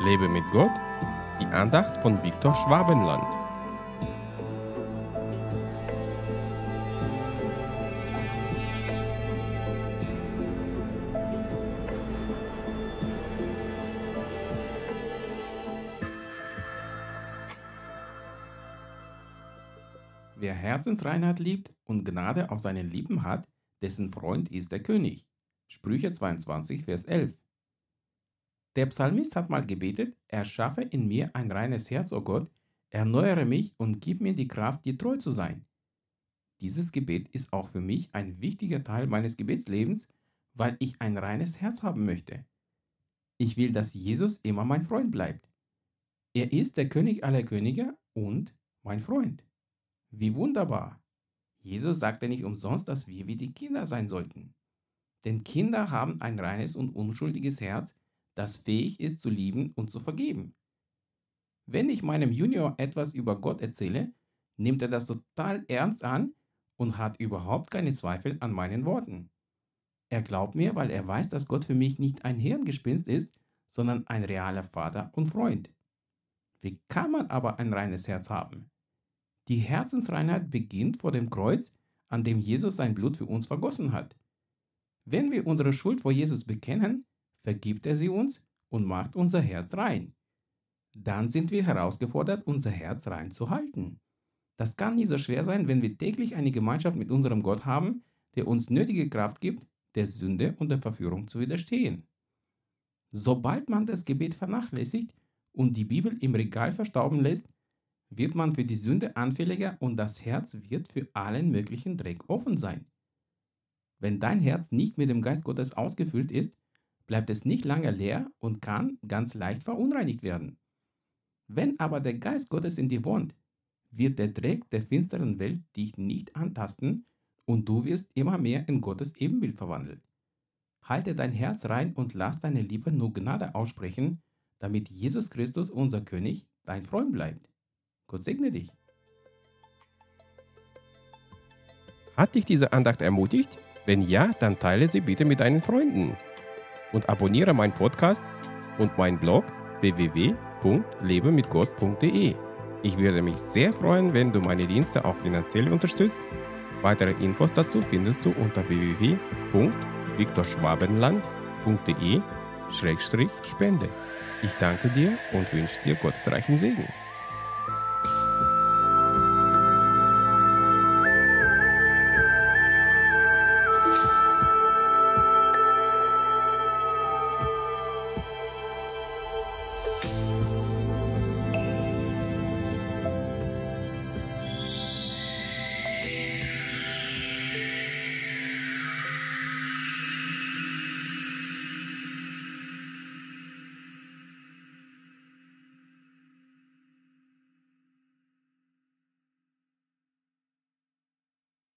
Lebe mit Gott, die Andacht von Viktor Schwabenland. Wer Herzensreinheit liebt und Gnade auf seinen Lippen hat, dessen Freund ist der König. Sprüche 22, Vers 11. Der Psalmist hat mal gebetet, erschaffe in mir ein reines Herz, o oh Gott, erneuere mich und gib mir die Kraft, dir treu zu sein. Dieses Gebet ist auch für mich ein wichtiger Teil meines Gebetslebens, weil ich ein reines Herz haben möchte. Ich will, dass Jesus immer mein Freund bleibt. Er ist der König aller Könige und mein Freund. Wie wunderbar! Jesus sagte nicht umsonst, dass wir wie die Kinder sein sollten. Denn Kinder haben ein reines und unschuldiges Herz, das fähig ist zu lieben und zu vergeben. Wenn ich meinem Junior etwas über Gott erzähle, nimmt er das total ernst an und hat überhaupt keine Zweifel an meinen Worten. Er glaubt mir, weil er weiß, dass Gott für mich nicht ein Hirngespinst ist, sondern ein realer Vater und Freund. Wie kann man aber ein reines Herz haben? Die Herzensreinheit beginnt vor dem Kreuz, an dem Jesus sein Blut für uns vergossen hat. Wenn wir unsere Schuld vor Jesus bekennen, vergibt er sie uns und macht unser Herz rein. Dann sind wir herausgefordert, unser Herz rein zu halten. Das kann nie so schwer sein, wenn wir täglich eine Gemeinschaft mit unserem Gott haben, der uns nötige Kraft gibt, der Sünde und der Verführung zu widerstehen. Sobald man das Gebet vernachlässigt und die Bibel im Regal verstauben lässt, wird man für die Sünde anfälliger und das Herz wird für allen möglichen Dreck offen sein. Wenn dein Herz nicht mit dem Geist Gottes ausgefüllt ist, bleibt es nicht lange leer und kann ganz leicht verunreinigt werden. Wenn aber der Geist Gottes in dir wohnt, wird der Dreck der finsteren Welt dich nicht antasten und du wirst immer mehr in Gottes Ebenbild verwandelt. Halte dein Herz rein und lass deine Liebe nur Gnade aussprechen, damit Jesus Christus, unser König, dein Freund bleibt. Gott segne dich. Hat dich diese Andacht ermutigt? Wenn ja, dann teile sie bitte mit deinen Freunden und abonniere meinen Podcast und meinen Blog www.lebemitgott.de. Ich würde mich sehr freuen, wenn du meine Dienste auch finanziell unterstützt. Weitere Infos dazu findest du unter www.viktorschwabenland.de-spende. Ich danke dir und wünsche dir gottesreichen Segen.